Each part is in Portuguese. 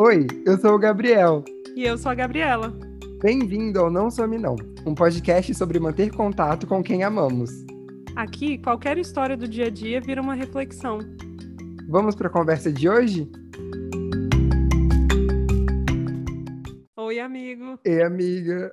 Oi, eu sou o Gabriel. E eu sou a Gabriela. Bem-vindo ao Não Some Não, um podcast sobre manter contato com quem amamos. Aqui, qualquer história do dia a dia vira uma reflexão. Vamos para a conversa de hoje? Oi, amigo. Ei, amiga.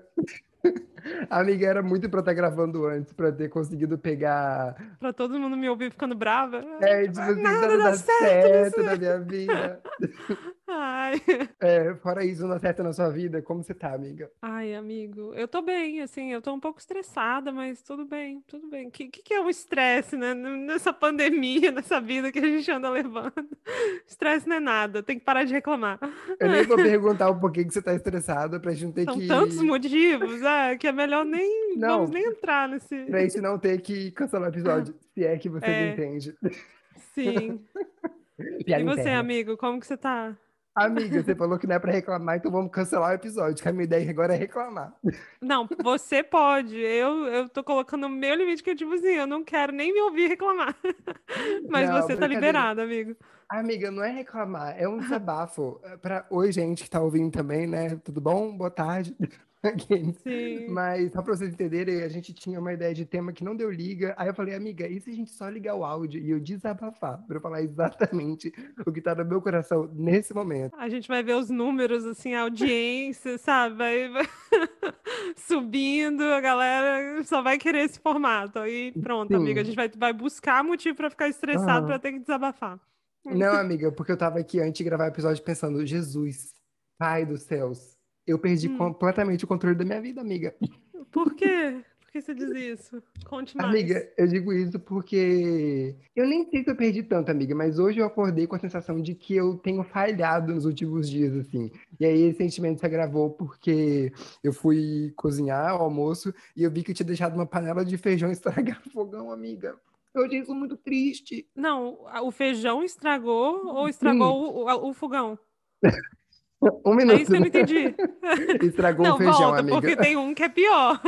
A amiga era muito pra estar gravando antes, pra ter conseguido pegar. Pra todo mundo me ouvir ficando brava. É, tipo assim, nada dá certo, na minha vida. Ai. É, fora isso, não acerta na sua vida, como você tá, amiga? Ai, amigo, eu tô bem, assim, eu tô um pouco estressada, mas tudo bem, tudo bem. O que, que, que é o estresse, né? Nessa pandemia, nessa vida que a gente anda levando. Estresse não é nada, tem que parar de reclamar. Eu nem vou perguntar o porquê que você tá estressada pra gente não ter São que. tantos motivos, é, que é melhor nem. Não. Vamos nem entrar nesse. Pra gente não ter que cancelar o episódio, se é que você É. entende. Sim. E você, interna. amigo, como que você tá? Amiga, você falou que não é pra reclamar, então vamos cancelar o episódio, que a minha ideia agora é reclamar. Não, você pode. Eu, eu tô colocando o meu limite, que é tipo assim, eu não quero nem me ouvir reclamar. Mas Não, você tá liberado, amigo. Amiga, não é reclamar, é um desabafo. Pra... Oi, gente que tá ouvindo também, né? Tudo bom? Boa tarde. Mas só pra vocês entenderem, a gente tinha uma ideia de tema que não deu liga. Aí eu falei, amiga, e se a gente só ligar o áudio e eu desabafar? Pra eu falar exatamente o que tá no meu coração nesse momento. A gente vai ver os números, assim, a audiência, sabe? Vai, subindo, a galera só vai querer esse formato. Aí pronto, Sim. amiga, a gente vai, vai buscar motivo pra ficar estressado, Aham. pra ter que desabafar. Não, amiga, porque eu tava aqui antes de gravar o episódio pensando, Jesus, Pai dos céus, eu perdi Hum. completamente o controle da minha vida, amiga. Por quê? Por que você diz isso? Conte mais. Amiga, eu digo isso porque eu nem sei se eu perdi tanto, amiga, mas hoje eu acordei com a sensação de que eu tenho falhado nos últimos dias, assim. E aí esse sentimento se agravou porque eu fui cozinhar o almoço e eu vi que eu tinha deixado uma panela de feijão estragar no fogão, amiga. Eu achei isso muito triste. Não, o feijão estragou ou estragou o, o- o fogão? Um minuto, que eu não né? entendi. Estragou Não, o feijão, volta, amiga. porque tem um que é pior.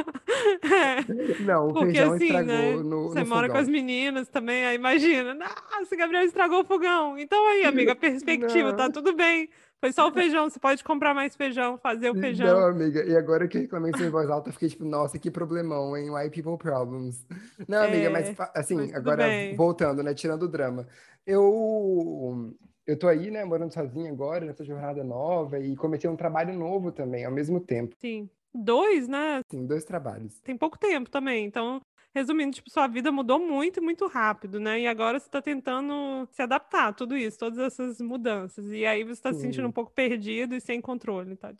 É, Não, o porque feijão assim, estragou né? no, Você no mora com fogão. as meninas também, aí imagina. Nossa, Gabriel estragou o fogão. Então aí, amiga, perspectiva, tá Não. tudo bem. Foi só o feijão, você pode comprar mais feijão, fazer o Não, feijão. amiga, e agora que eu reclamei em voz alta, eu fiquei tipo, nossa, que problemão, hein? White people problems. Não, amiga, mas É, fa- assim, mas agora bem. voltando, né? Tirando o drama. Eu, eu tô aí, né, morando sozinha agora, nessa jornada nova, e comecei um trabalho novo também, ao mesmo tempo. Sim. Dois, né? Assim, dois trabalhos. Tem pouco tempo também. Então, resumindo, tipo, sua vida mudou muito e muito rápido, né? E agora você tá tentando se adaptar a tudo isso, todas essas mudanças. E aí você tá se sentindo Sim. um pouco perdido e sem controle, tá?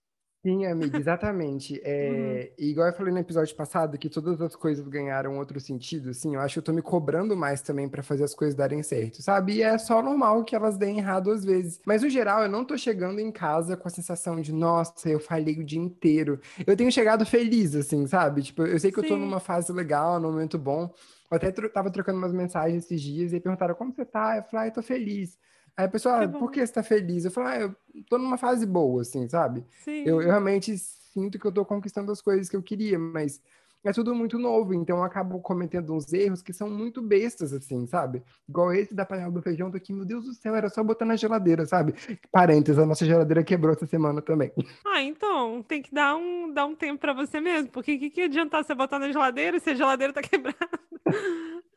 Sim, amiga, exatamente. É, e igual eu falei no episódio passado, que todas as coisas ganharam outro sentido, assim, eu acho que eu tô me cobrando mais também pra fazer as coisas darem certo, sabe? E é só normal que elas deem errado às vezes. Mas no geral, eu não tô chegando em casa com a sensação de, nossa, eu falhei o dia inteiro. Eu tenho chegado feliz, assim, sabe? Tipo, eu sei que eu tô Sim. numa fase legal, num momento bom. Eu até tro- tava trocando umas mensagens esses dias e perguntaram como você tá? Eu falei, ah, eu tô feliz. Aí a pessoa, ah, bom. por que você tá feliz? Eu falei, ah, eu tô numa fase boa, assim, sabe? Sim. Eu, eu realmente sinto que eu tô conquistando as coisas que eu queria, mas é tudo muito novo, então eu acabo cometendo uns erros que são muito bestas, assim, sabe? Igual esse da panela do feijão, tô aqui, meu Deus do céu, era só botar na geladeira, sabe? Parênteses, a nossa geladeira quebrou essa semana também. Ah, então, tem que dar um, dar um tempo pra você mesmo, porque o que, que adiantar você botar na geladeira se a geladeira tá quebrada?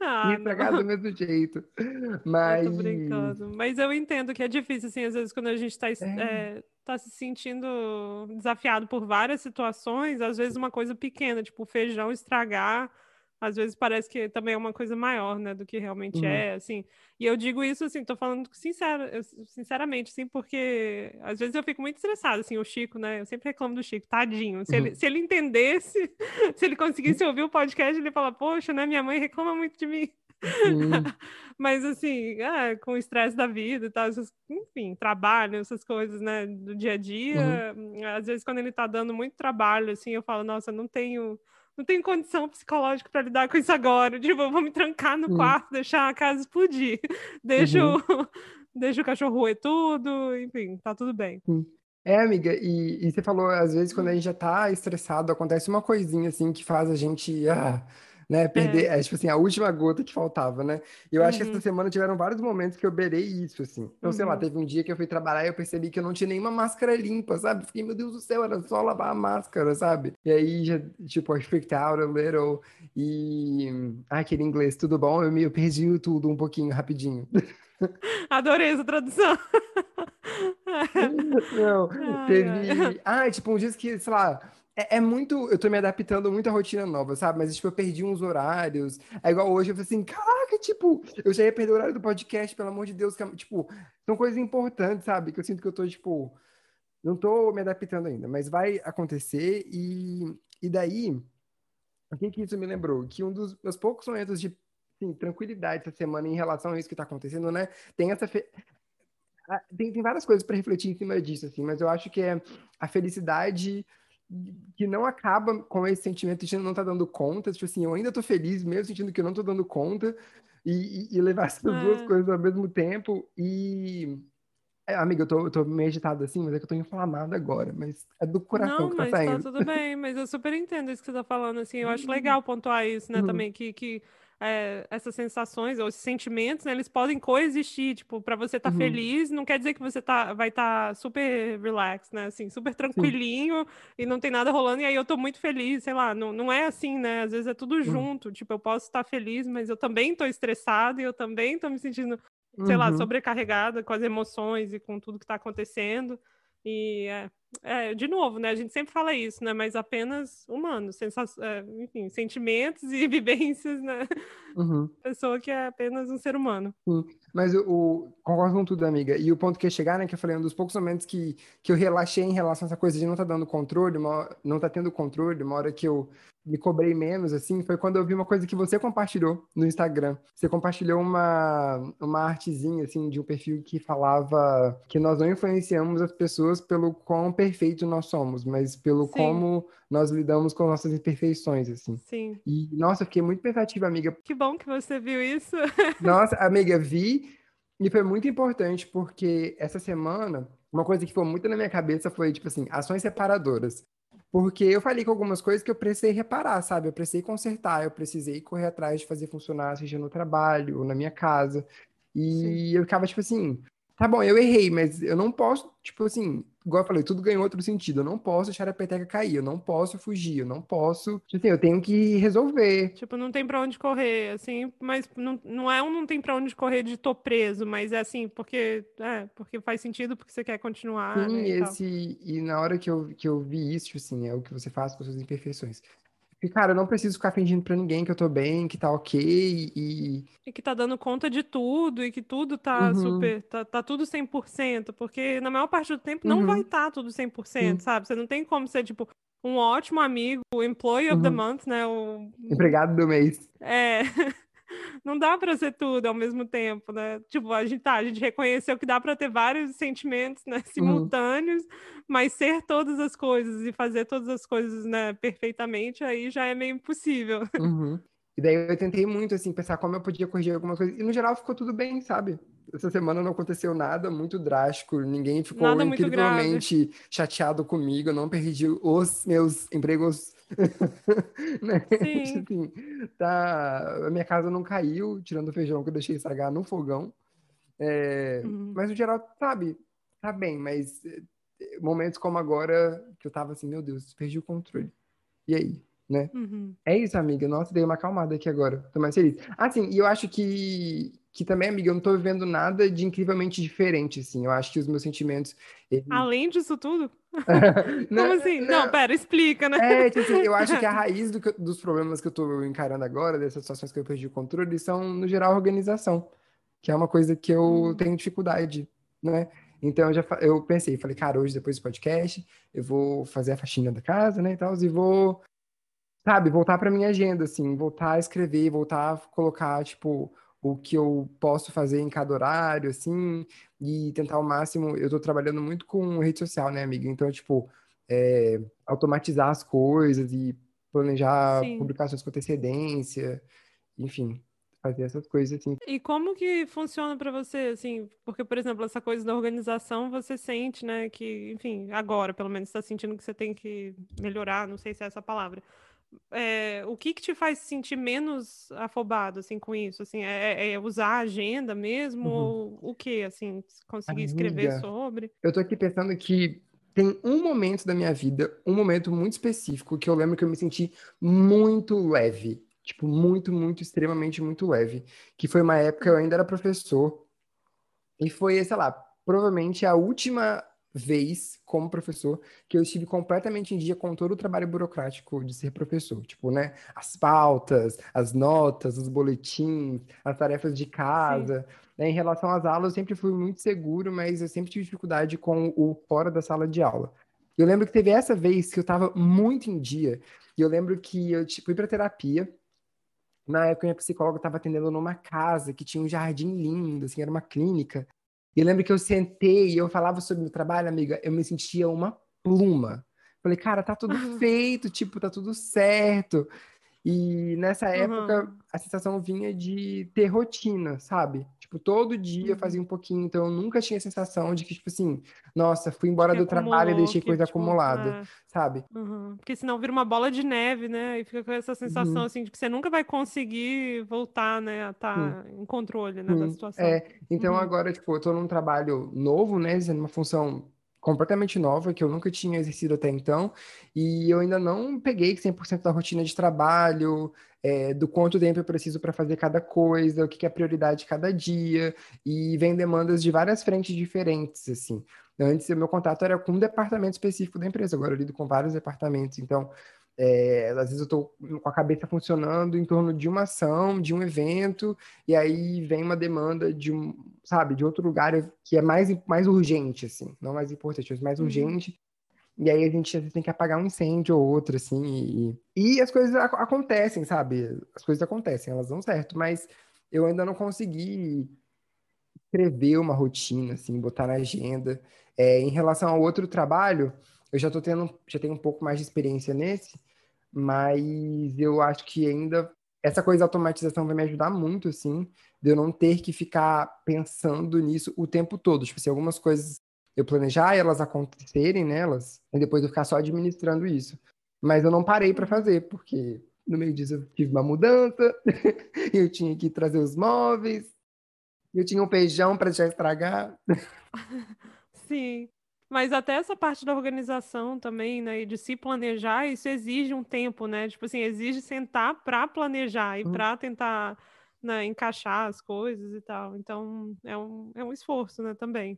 Ah, E estragar não. do mesmo jeito. Eu Mas. tô brincando. Mas eu entendo que é difícil, assim, às vezes, quando a gente tá, es- É. é, tá se sentindo desafiado por várias situações, às vezes uma coisa pequena, tipo o feijão estragar, às vezes parece que também é uma coisa maior, né, do que realmente Uhum. é, assim. E eu digo isso, assim, tô falando sincera, eu- sinceramente, assim, porque às vezes eu fico muito estressada, assim, o Chico, né, eu sempre reclamo do Chico, tadinho. Se ele, Uhum. se ele entendesse, se ele conseguisse ouvir o podcast, ele fala, poxa, né, minha mãe reclama muito de mim. Sim, Mas assim, é, com o estresse da vida e tal, essas- enfim, trabalho, essas coisas, né, do dia a dia. Às vezes, quando ele tá dando muito trabalho, assim, eu falo, nossa, não tenho, não tenho condição psicológica para lidar com isso agora. Tipo, eu vou me trancar no Sim. quarto, deixar a casa explodir. Deixa, o, deixa o cachorro roer tudo, enfim, tá tudo bem. É, amiga, e, e você falou, às vezes, quando a gente já tá estressado, acontece uma coisinha assim que faz a gente ah, né? Perder, é. é. tipo assim, a última gota que faltava, né? E eu uhum. acho que essa uhum. semana tiveram vários momentos que eu beirei isso, assim. Então, uhum. sei lá, uhum. teve um dia que eu fui trabalhar e eu percebi que eu não tinha nenhuma máscara limpa, sabe? Fiquei, meu Deus do céu, era só lavar a máscara, sabe? E aí, já, tipo, I freaked out a little. E. Ah, aquele inglês, tudo bom? Eu, me, eu perdi tudo um pouquinho, rapidinho. Adorei essa tradução. Não, teve. Ah, tipo, um dia que, sei lá é, é, muito. Eu tô me adaptando muito à rotina nova, sabe? Mas, tipo, eu perdi uns horários. É igual hoje, eu falei assim, caraca, tipo, eu já ia perder o horário do podcast, pelo amor de Deus. Que, é, tipo, são coisas importantes, sabe? Que eu sinto que eu tô, tipo, não tô me adaptando ainda, mas vai acontecer. E, e daí, o que que isso me lembrou? Que um dos meus poucos momentos de assim, tranquilidade essa semana em relação a isso que tá acontecendo, né? Tem essa. Fe... Tem, tem várias coisas para refletir em cima disso, assim, mas eu acho que é a felicidade que não acaba com esse sentimento de não tá dando conta, tipo assim, eu ainda tô feliz, mesmo sentindo que eu não tô dando conta, e, e, e levar essas é. duas coisas ao mesmo tempo, e... É, amiga, eu tô, eu tô meio agitado assim, mas é que eu tô inflamado agora, mas é do coração não, que tá saindo. Não, mas tá tudo bem, mas eu super entendo isso que você tá falando, assim, eu acho uhum. legal pontuar isso, né, uhum. também, que... que é, essas sensações ou esses sentimentos, né, eles podem coexistir. Tipo, para você estar tá uhum. feliz, não quer dizer que você tá, vai estar tá super relax, né? Assim, super tranquilinho Sim. e não tem nada rolando. E aí eu tô muito feliz, sei lá. Não, não é assim, né? Às vezes é tudo uhum. junto. Tipo, eu posso estar feliz, mas eu também tô estressada e eu também tô me sentindo, sei uhum. lá, sobrecarregada com as emoções e com tudo que tá acontecendo. E é, é, de novo, né? A gente sempre fala isso, né? Mas apenas humanos, sensa é, enfim, sentimentos e vivências, né? Uhum. Pessoa que é apenas um ser humano. Sim. Mas o, o, concordo com tudo, amiga. E o ponto que ia chegar, né? Que eu falei, um dos poucos momentos que, que eu relaxei em relação a essa coisa de não estar tá dando controle, uma, não estar tá tendo controle, uma hora que eu me cobrei menos, assim, foi quando eu vi uma coisa que você compartilhou no Instagram. Você compartilhou uma, uma artezinha, assim, de um perfil que falava que nós não influenciamos as pessoas pelo quão perfeito nós somos, mas pelo Sim. como nós lidamos com nossas imperfeições, assim. Sim. E, nossa, eu fiquei muito pensativa, amiga. Que bom que você viu isso. nossa, amiga, vi e foi muito importante porque essa semana, uma coisa que ficou muito na minha cabeça foi, tipo assim, ações separadoras. Porque eu falei com algumas coisas que eu precisei reparar, sabe? Eu precisei consertar, eu precisei correr atrás de fazer funcionar, seja no trabalho ou na minha casa. E Sim. eu ficava, tipo assim, tá bom, eu errei, mas eu não posso, tipo assim, igual eu falei, tudo ganhou outro sentido. Eu não posso deixar a peteca cair, eu não posso fugir, eu não posso. Tipo assim, eu tenho que resolver. Tipo, não tem pra onde correr, assim, mas não, não é um não tem pra onde correr de tô preso, mas é assim, porque, é, porque faz sentido, porque você quer continuar. Sim, né, e, esse, e na hora que eu, que eu vi isso, tipo assim, é o que você faz com suas imperfeições. E, cara, eu não preciso ficar fingindo pra ninguém que eu tô bem, que tá ok e... E que tá dando conta de tudo e que tudo tá uhum. super... Tá, tá tudo 100%, porque na maior parte do tempo uhum. não vai estar tá tudo 100%, uhum. sabe? Você não tem como ser, tipo, um ótimo amigo, employee of the uhum. month, né? O... Empregado do mês. É... não dá para ser tudo ao mesmo tempo, né? Tipo, a gente tá, a gente reconheceu que dá para ter vários sentimentos, né, uhum. simultâneos, uhum. mas ser todas as coisas e fazer todas as coisas, né, perfeitamente, aí já é meio impossível. Uhum. E daí eu tentei muito, assim, pensar como eu podia corrigir alguma coisa. E no geral ficou tudo bem, sabe? Essa semana não aconteceu nada muito drástico, ninguém ficou nada incrivelmente chateado comigo, eu não perdi os meus empregos né? Sim. Assim, tá... A minha casa não caiu, tirando o feijão que eu deixei estragar no fogão. É... Uhum. Mas no geral, sabe, tá bem, mas eh, momentos como agora, que eu tava assim, meu Deus, perdi o controle. E aí? Né? Uhum. É isso, amiga. Nossa, dei uma acalmada aqui agora. Tô mais feliz. Ah, sim, e eu acho que que também, amiga, eu não tô vivendo nada de incrivelmente diferente, assim. Eu acho que os meus sentimentos. Eles... Além disso tudo? Como assim? Não, não, pera, explica, né? É, tipo assim, eu acho que a raiz do, dos problemas que eu tô encarando agora, dessas situações que eu perdi o controle, são, no geral, organização. Que é uma coisa que eu hum. tenho dificuldade, né? Então eu já eu pensei, falei, cara, hoje depois do podcast, eu vou fazer a faxina da casa, né, e tal, e vou, sabe, voltar para minha agenda, assim, voltar a escrever, voltar a colocar, tipo, o que eu posso fazer em cada horário, assim, e tentar ao máximo. Eu estou trabalhando muito com rede social, né, amiga? Então, tipo, é, automatizar as coisas e planejar Sim. publicações com antecedência, enfim, fazer essas coisas assim. E como que funciona para você, assim, porque, por exemplo, essa coisa da organização, você sente, né, que, enfim, agora, pelo menos, está sentindo que você tem que melhorar, não sei se é essa palavra, é, o que que te faz se sentir menos afobado, assim, com isso? Assim, é, é, é usar a agenda mesmo? Uhum. Ou o que, assim, conseguir Amiga, escrever sobre? Eu tô aqui pensando que tem um momento da minha vida, um momento muito específico, que eu lembro que eu me senti muito leve. Tipo, muito, muito, extremamente, muito leve. Que foi uma época, eu ainda era professor. E foi, sei lá, provavelmente a última vez como professor que eu estive completamente em dia com todo o trabalho burocrático de ser professor, tipo, né, as pautas, as notas, os boletins, as tarefas de casa. Né? Em relação às aulas, eu sempre fui muito seguro, mas eu sempre tive dificuldade com o fora da sala de aula. Eu lembro que teve essa vez que eu estava muito em dia, e eu lembro que eu fui para terapia. Na época, minha psicóloga estava atendendo numa casa que tinha um jardim lindo, assim, era uma clínica. E eu lembro que eu sentei e eu falava sobre o meu trabalho, amiga, eu me sentia uma pluma. Falei, cara, tá tudo feito, tipo, tá tudo certo. E nessa época, uhum. a sensação vinha de ter rotina, sabe? Tipo, todo dia eu fazia uhum. um pouquinho, então eu nunca tinha a sensação de que, tipo assim, nossa, fui embora que do acumulou, trabalho e deixei que, coisa tipo, acumulada, é. sabe? Uhum. Porque senão vira uma bola de neve, né? E fica com essa sensação, uhum. assim, de que você nunca vai conseguir voltar, né, a estar tá em controle, né, da situação. É, então uhum. agora, tipo, eu tô num trabalho novo, né, uma função completamente nova, que eu nunca tinha exercido até então, e eu ainda não peguei 100% da rotina de trabalho, é, do quanto tempo eu preciso para fazer cada coisa, o que, que é prioridade cada dia, e vem demandas de várias frentes diferentes, assim. Antes, o meu contato era com um departamento específico da empresa, agora eu lido com vários departamentos, então é, às vezes eu estou com a cabeça funcionando em torno de uma ação, de um evento, e aí vem uma demanda de um, sabe, de outro lugar que é mais, mais urgente, assim, não mais importante, mas mais uhum. urgente. E aí a gente às vezes tem que apagar um incêndio ou outro, assim, e, e as coisas ac acontecem, sabe? As coisas acontecem, elas dão certo, mas eu ainda não consegui escrever uma rotina, assim, botar na agenda. É, em relação ao outro trabalho, eu já tô tendo, já tenho um pouco mais de experiência nesse, mas eu acho que ainda essa coisa da automatização vai me ajudar muito, assim, de eu não ter que ficar pensando nisso o tempo todo. Tipo assim, algumas coisas eu planejar elas acontecerem nelas, e depois eu ficar só administrando isso. Mas eu não parei para fazer, porque no meio disso eu tive uma mudança, eu tinha que trazer os móveis, eu tinha um feijão para já estragar. Sim. Mas até essa parte da organização também, né, e de se planejar, isso exige um tempo, né? Tipo assim, exige sentar para planejar e uhum. para tentar né, encaixar as coisas e tal. Então, é um, é um esforço, né, também.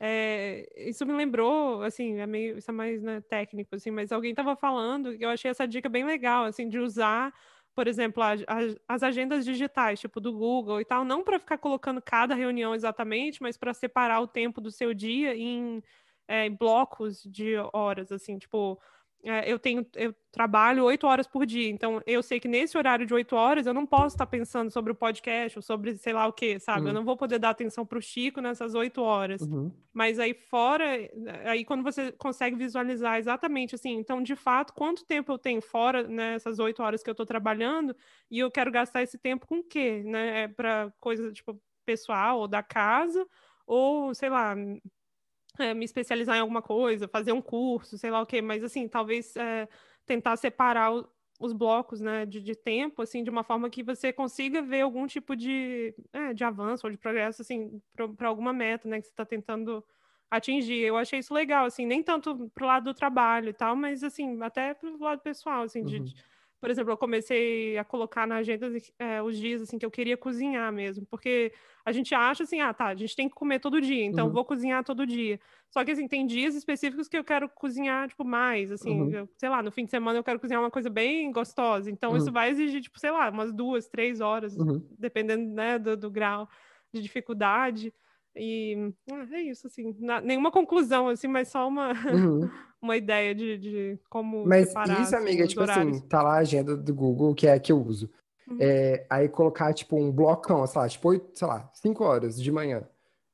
É, isso me lembrou, assim, é meio, isso é mais né, técnico, assim, mas alguém estava falando, que eu achei essa dica bem legal, assim, de usar por exemplo, a, a, as agendas digitais, tipo do Google e tal, não para ficar colocando cada reunião exatamente, mas para separar o tempo do seu dia em é, blocos de horas, assim, tipo, é, eu tenho, eu trabalho oito horas por dia, então eu sei que nesse horário de oito horas eu não posso estar pensando sobre o podcast ou sobre sei lá o que, sabe? Uhum. Eu não vou poder dar atenção para o Chico nessas oito horas. Uhum. Mas aí fora, aí quando você consegue visualizar exatamente assim, então de fato, quanto tempo eu tenho fora nessas né, oito horas que eu estou trabalhando e eu quero gastar esse tempo com o quê? Né? É para coisa tipo pessoal ou da casa ou sei lá é, me especializar em alguma coisa, fazer um curso, sei lá o quê, mas assim, talvez é, tentar separar o, os blocos né, de, de, tempo, assim, de uma forma que você consiga ver algum tipo de, é, de avanço ou de progresso, assim, para alguma meta, né, que você está tentando atingir. Eu achei isso legal, assim, nem tanto pro lado do trabalho e tal, mas assim, até pro lado pessoal, assim, uhum. de, por exemplo, eu comecei a colocar na agenda é, os dias assim que eu queria cozinhar mesmo, porque a gente acha assim, ah, tá, a gente tem que comer todo dia, então uhum. vou cozinhar todo dia. Só que assim, tem dias específicos que eu quero cozinhar tipo mais, assim, uhum. eu, sei lá, no fim de semana eu quero cozinhar uma coisa bem gostosa. Então uhum. isso vai exigir tipo, sei lá, umas duas, três horas, uhum. dependendo, né, do, do grau de dificuldade. E ah, é isso, assim, na, nenhuma conclusão, assim, mas só uma, uhum. uma ideia de, de como. Mas isso, assim, amiga, tipo assim, horários. assim, tá lá a agenda do Google, que é a que eu uso. Uhum. É, aí colocar, tipo, um blocão, sei lá, tipo, 8, sei lá, 5 horas de manhã.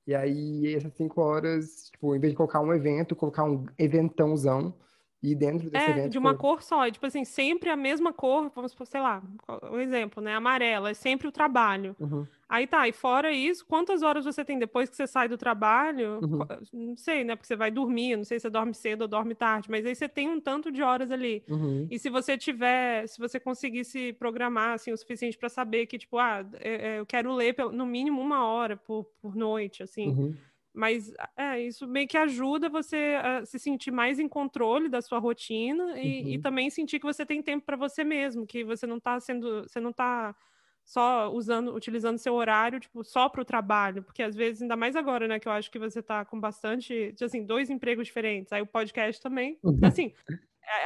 E aí, essas 5 horas, tipo, em vez de colocar um evento, colocar um eventãozão E dentro desse é, evento. de uma cor só. E, tipo assim, sempre a mesma cor, vamos por, sei lá, um exemplo, né? Amarela, é sempre o trabalho. Uhum. Aí tá, e fora isso, quantas horas você tem depois que você sai do trabalho? Uhum. Não sei, né? Porque você vai dormir, não sei se você dorme cedo ou dorme tarde, mas aí você tem um tanto de horas ali. Uhum. E se você tiver, se você conseguir se programar assim o suficiente para saber que, tipo, ah, eu quero ler no mínimo uma hora por, por noite, assim. Mas é, isso meio que ajuda você a se sentir mais em controle da sua rotina e, uhum. e também sentir que você tem tempo para você mesmo, que você não está sendo, você não está só usando, utilizando seu horário, tipo, só para o trabalho, porque às vezes, ainda mais agora, né, que eu acho que você está com bastante, assim, dois empregos diferentes, aí o podcast também, uhum. assim,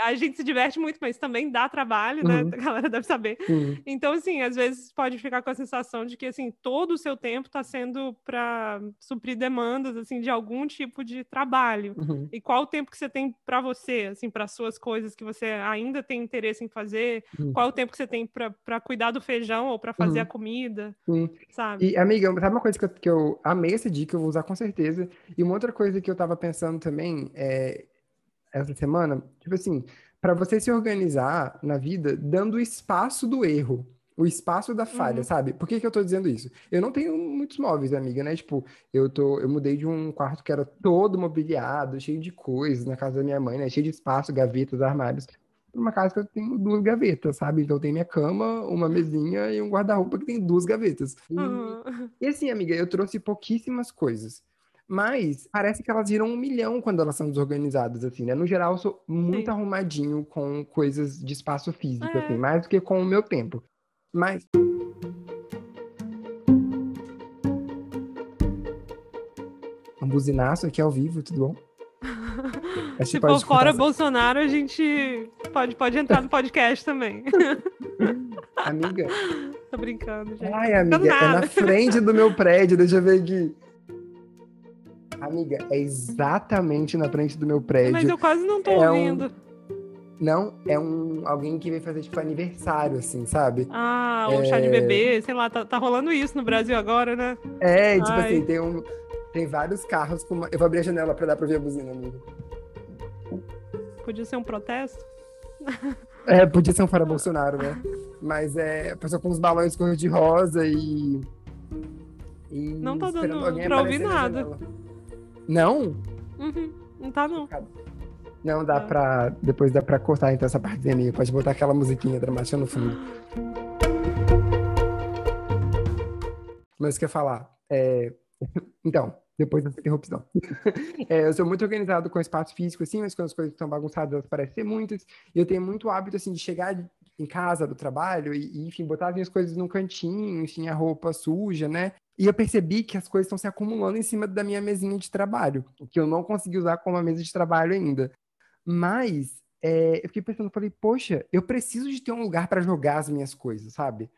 a gente se diverte muito, mas também dá trabalho, né? Uhum. A galera deve saber. Uhum. Então, assim, às vezes pode ficar com a sensação de que, assim, todo o seu tempo está sendo para suprir demandas, assim, de algum tipo de trabalho. Uhum. E qual o tempo que você tem para você, assim, para suas coisas que você ainda tem interesse em fazer? Uhum. Qual o tempo que você tem para cuidar do feijão ou para fazer a comida? Sabe? E, amiga, sabe uma coisa que eu, que eu amei essa dica, eu vou usar com certeza. E uma outra coisa que eu estava pensando também é essa semana, tipo assim, para você se organizar na vida dando espaço do erro, o espaço da falha, uhum. sabe? Por que, que eu tô dizendo isso? Eu não tenho muitos móveis, amiga, né? Tipo, eu tô, eu mudei de um quarto que era todo mobiliado, cheio de coisas na casa da minha mãe, né? Cheio de espaço, gavetas, armários. Uma casa que eu tenho duas gavetas, sabe? Então tem minha cama, uma mesinha e um guarda-roupa que tem duas gavetas. E, uhum. e assim, amiga, eu trouxe pouquíssimas coisas. Mas parece que elas viram um milhão quando elas são desorganizadas, assim, né? No geral, eu sou muito Sim. arrumadinho com coisas de espaço físico, assim, é. assim, mais do que com o meu tempo. Mas. Um buzinaço aqui ao vivo, tudo bom? Se for fora Bolsonaro, a gente pode, pode entrar no podcast também. Amiga. Tô brincando, gente. Ai, amiga, é na frente do meu prédio, deixa eu ver aqui. Amiga, é exatamente na frente do meu prédio. Mas eu quase não tô é ouvindo. Um... Não, é um alguém que vem fazer tipo aniversário, assim, sabe? Ah, o é... chá de bebê, sei lá, tá, tá rolando isso no Brasil agora, né? É, tipo Ai. assim, tem um. Tem vários carros com uma... Eu vou abrir a janela pra dar pra ver a buzina, amiga. Podia ser um protesto? É, podia ser um fora Bolsonaro, né? Mas é a pessoa com os balões cor de rosa e. e não tá dando pra ouvir nada. Não? Uhum, não tá não. Não, dá é. pra. Depois dá pra cortar então essa partezinha minha. Pode botar aquela musiquinha dramática no fundo. Mas quer falar? É... Então, depois dessa interrupção. é, eu sou muito organizado com espaço físico, assim, mas quando as coisas estão bagunçadas, elas parecem ser muitas. E eu tenho muito hábito, assim, de chegar em casa do trabalho e, e, enfim, botar as minhas coisas num cantinho, enfim, a roupa suja, né? E eu percebi que as coisas estão se acumulando em cima da minha mesinha de trabalho, que eu não consegui usar como uma mesa de trabalho ainda. Mas é, eu fiquei pensando, falei, poxa, eu preciso de ter um lugar para jogar as minhas coisas, sabe?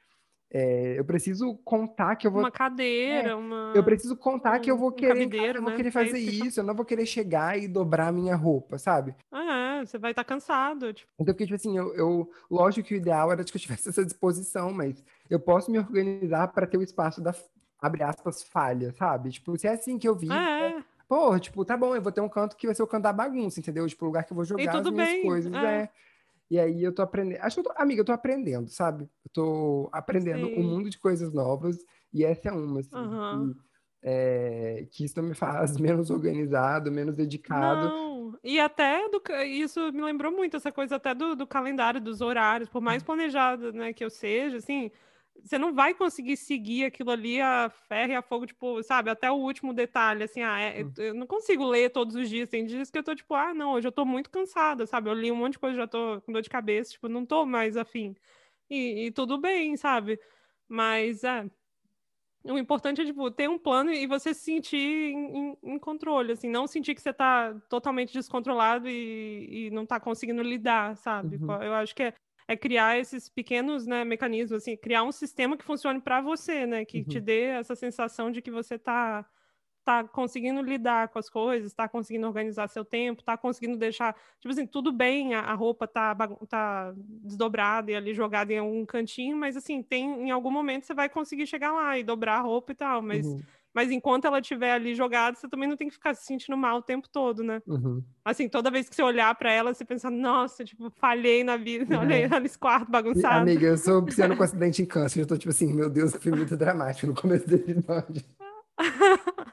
É, eu preciso contar que eu vou. Uma cadeira, é, uma. Eu preciso contar um, que eu vou querer. Um eu vou né? querer fazer isso, eu não vou querer chegar e dobrar a minha roupa, sabe? Ah, é, você vai estar tá cansado. Tipo... Então, porque, tipo assim, eu, eu. Lógico que o ideal era que eu tivesse essa disposição, mas eu posso me organizar para ter o espaço da, abre aspas, falha, sabe? Tipo, se é assim que eu vi. É. Pô, tipo, tá bom, eu vou ter um canto que vai ser o canto da bagunça, entendeu? Tipo, o lugar que eu vou jogar as minhas bem. coisas. É. é. E aí eu tô aprendendo. Acho que eu tô, amiga, eu tô aprendendo, sabe? Eu tô aprendendo Sim. um mundo de coisas novas e essa é uma, assim. Uhum. Que, é, que isso me faz menos organizado, menos dedicado. Não. E até do, isso me lembrou muito essa coisa até do, do calendário, dos horários, por mais planejado né, que eu seja, assim, você não vai conseguir seguir aquilo ali a ferro e a fogo, tipo, sabe, até o último detalhe, assim, ah, é, hum. eu não consigo ler todos os dias, tem dias que eu tô, tipo, ah, não, hoje eu tô muito cansada, sabe, eu li um monte de coisa, já tô com dor de cabeça, tipo, não tô mais afim, e, e tudo bem, sabe, mas, é, o importante é, tipo, ter um plano e você se sentir em, em, controle, assim, não sentir que você tá totalmente descontrolado e, e não tá conseguindo lidar, sabe? Uhum. Eu acho que é, é criar esses pequenos né, mecanismos, assim, criar um sistema que funcione para você, né? Que uhum. te dê essa sensação de que você está tá conseguindo lidar com as coisas, está conseguindo organizar seu tempo, está conseguindo deixar, tipo assim, tudo bem, a, a roupa tá, tá desdobrada e ali jogada em algum cantinho, mas assim, tem em algum momento você vai conseguir chegar lá e dobrar a roupa e tal, mas, uhum. Mas enquanto ela estiver ali jogada, você também não tem que ficar se sentindo mal o tempo todo, né? Uhum. Assim, toda vez que você olhar para ela, você pensa, nossa, tipo, falhei na vida, É. olha aí nesse quarto E, bagunçado. amiga, eu sou pisciano com acidente em câncer. Eu tô tipo assim, meu Deus, foi muito dramático no começo do episódio.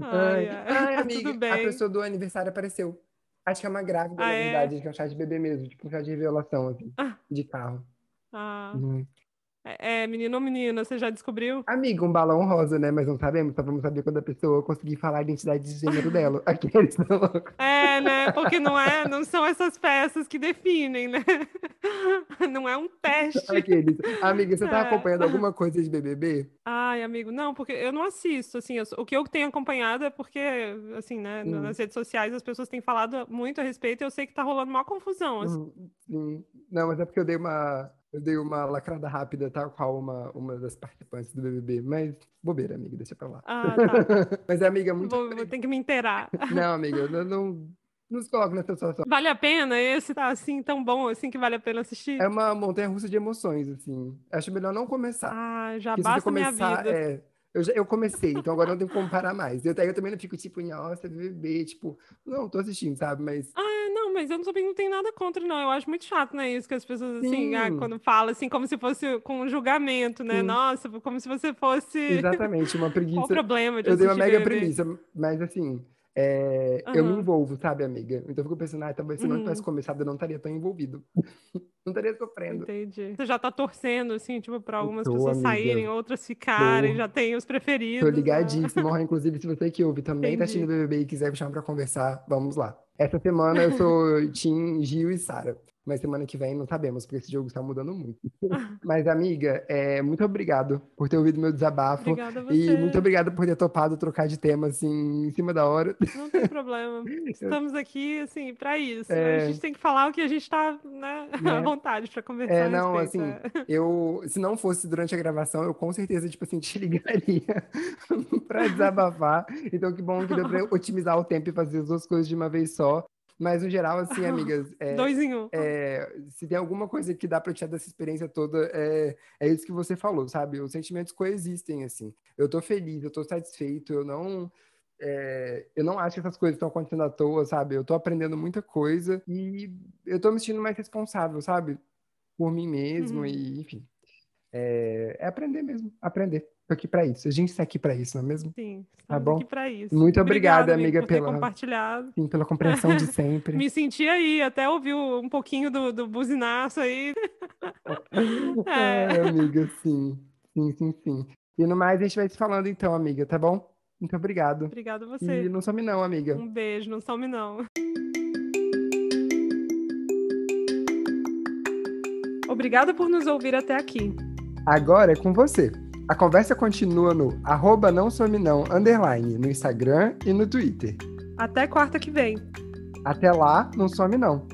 Ai, ai, ai, tá amiga, tudo a pessoa do aniversário apareceu. Acho que é uma grávida, Ah, na é? verdade, acho que é um chá de bebê mesmo, tipo um chá de revelação, assim, Ah. de carro. Ah, Uhum. É, menino ou menina, você já descobriu? Amiga, um balão rosa, né? Mas não sabemos, só vamos saber quando a pessoa conseguir falar a identidade de gênero dela. Aqueles tão loucos. É, né? Porque não é, não são essas peças que definem, né? Não é um teste. Aqueles. Amiga, você tá É. acompanhando alguma coisa de BBB? Ai, amigo, não, porque eu não assisto, assim, eu- o que eu tenho acompanhado é porque, assim, né, Hum. nas redes sociais as pessoas têm falado muito a respeito e eu sei que tá rolando uma confusão, assim. Uhum, sim. Não, mas é porque eu dei uma, eu dei uma lacrada rápida, tal qual uma, uma das participantes do BBB. Mas bobeira, amiga, deixa pra lá. Ah, tá. Mas, amiga, muito. Vou, vou ter que me inteirar. Não, amiga, eu não, se coloque nessa situação. Vale a pena? Esse tá, assim, tão bom, assim, que vale a pena assistir? É uma montanha-russa de emoções, assim. Acho melhor não começar. Ah, já basta a minha começar, vida. é, eu, já- eu comecei, então agora não tenho como parar mais. Eu, eu também não fico tipo, nossa, BBB, tipo, não, tô assistindo, sabe? Mas Ah, não, mas eu não também não tenho nada contra, não. Eu acho muito chato, né? Isso que as pessoas, assim, ah, quando falam, assim, como se fosse com um julgamento, né? Sim. Nossa, como se você fosse. exatamente, uma Qual o preguiça. problema de Eu dei uma mega premissa, mas assim, é, eu me envolvo, sabe, amiga? Então eu fico pensando, ah, talvez se eu não Uhum. tivesse começado, eu não estaria tão envolvido. não estaria sofrendo. Entendi. Você já tá torcendo, assim, tipo, pra algumas Tô, pessoas amiga. saírem, outras ficarem, Tô. já tem os Tô preferidos. né? ligadíssimo. Ó, Inclusive, se você que ouve também tá Entendi. assistindo BBB e quiser me chamar pra conversar, vamos lá. Essa semana eu sou Tim, Gil e Sara. Mas semana que vem não sabemos, porque esse jogo está mudando muito. Mas, amiga, é, muito obrigado por ter ouvido meu desabafo. Obrigada a E você. muito obrigado por ter topado trocar de tema, assim, em cima da hora. Não tem problema. Estamos aqui, assim, pra isso. É. A gente tem que falar o que a gente tá, né, à Né? vontade pra conversar É, não, respeito, assim, é. eu, se não fosse durante a gravação, eu com certeza, tipo assim, te ligaria pra desabafar. Então, que bom que deu eu otimizar o tempo e fazer as duas coisas de uma vez só. Mas, no geral, assim, amigas, é, Dois em um. é, se tem alguma coisa que dá pra tirar dessa experiência toda, é, é isso que você falou, sabe? Os sentimentos coexistem, assim. Eu tô feliz, eu tô satisfeito, eu não. é, eu não acho que essas coisas estão acontecendo à toa, sabe? Eu tô aprendendo muita coisa e eu tô me sentindo mais responsável, sabe? Por mim mesmo Uhum. e, enfim. É, é aprender mesmo, aprender. Tô aqui pra isso. A gente tá aqui pra isso, não é mesmo? Sim, Tá bom? aqui pra isso. Muito Obrigada, amiga, por pela- compartilhado. Sim, pela compreensão de sempre. Me senti aí, até ouvi um pouquinho do, do buzinaço aí. É, É. amiga, sim. Sim, sim, sim. E no mais, a gente vai se falando então, amiga, tá bom? Muito obrigado. Obrigada a E você. não some não, amiga. Um beijo, não some não. Obrigada por nos ouvir até aqui. Agora é com você. A conversa continua no arroba não some não, underline, no Instagram e no Twitter. Até quarta que vem. Até lá, não some não.